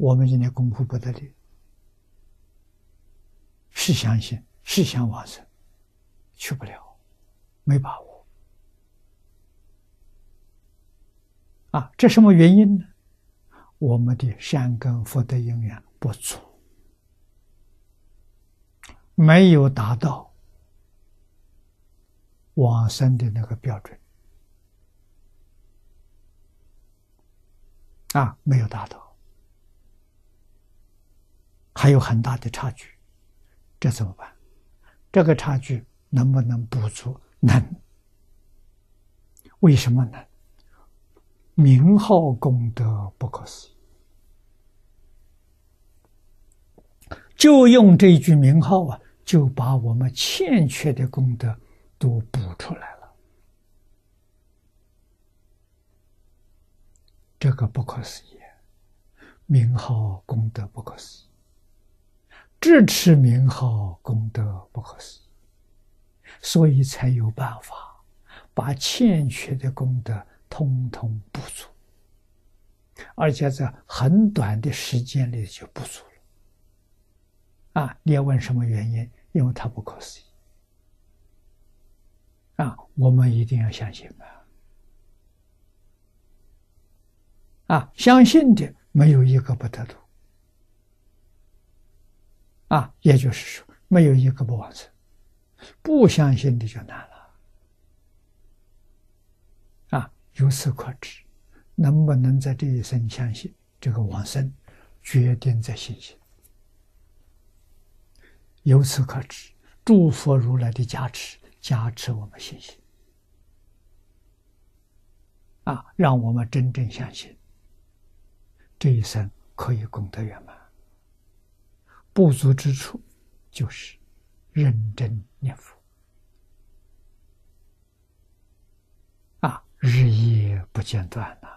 我们今天功夫不得力，是相信，是想往生，去不了，没把握。啊，这什么原因呢？我们的善根福德因缘不足，没有达到往生的那个标准。啊，没有达到，还有很大的差距，这怎么办？这个差距能不能补足？能。为什么呢？名号功德不可思议，就用这句名号啊，就把我们欠缺的功德都补出来了。这个不可思议，名号功德不可思议，支持名号功德不可思议，所以才有办法把欠缺的功德通通补足，而且在很短的时间里就补足了。啊，你要问什么原因？因为它不可思议。啊，我们一定要相信啊。啊，相信的没有一个不得度，啊，也就是说，没有一个不往生。不相信的就难了。啊，由此可知，能不能在这一生相信这个往生，决定在信心。由此可知，诸佛如来的加持，加持我们信心，啊，让我们真正相信。这一生可以功德圆满，不足之处就是认真念佛啊，日夜不间断呐。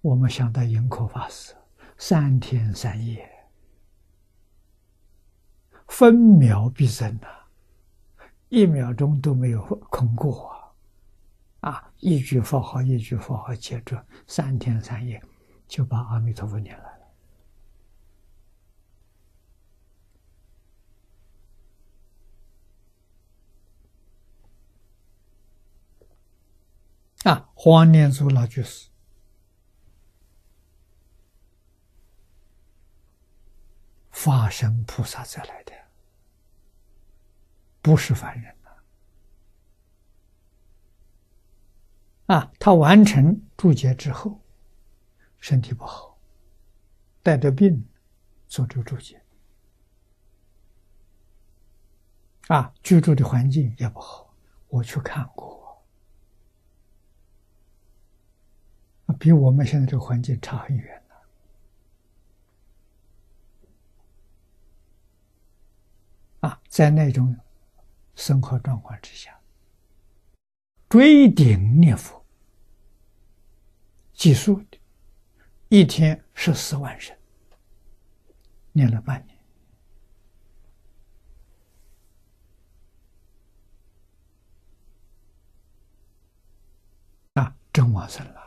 我们想到营口法师，三天三夜，分秒必争呐，一秒钟都没有空过啊！啊，一句佛号一句佛号接着，三天三夜。就把阿弥陀佛念了啊！黄念祖老居士，法身菩萨再来的，不是凡人啊！他完成注解之后。身体不好，带着病做这个注解啊，居住的环境也不好，我去看过，比我们现在这个环境差很远啊，在那种生活状况之下，追顶念佛，计数。一天十四万声，念了半年，啊，真往生了。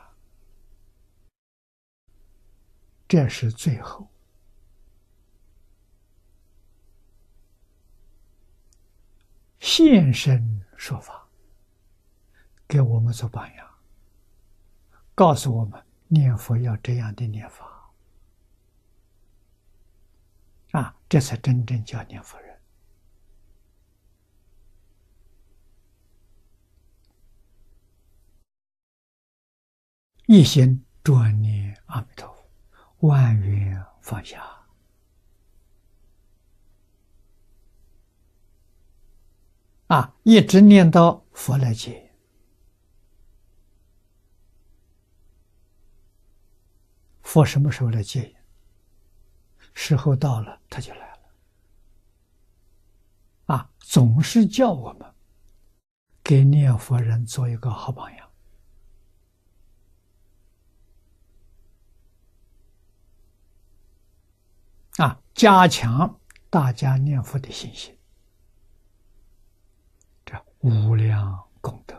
这是最后现身说法，给我们做榜样，告诉我们。念佛要这样的念法啊，这才真正叫念佛人。一心专念阿弥陀，万缘放下啊，一直念到佛来接。佛什么时候来接？时候到了，他就来了。啊，总是叫我们给念佛人做一个好榜样，加强大家念佛的信心，这无量功德。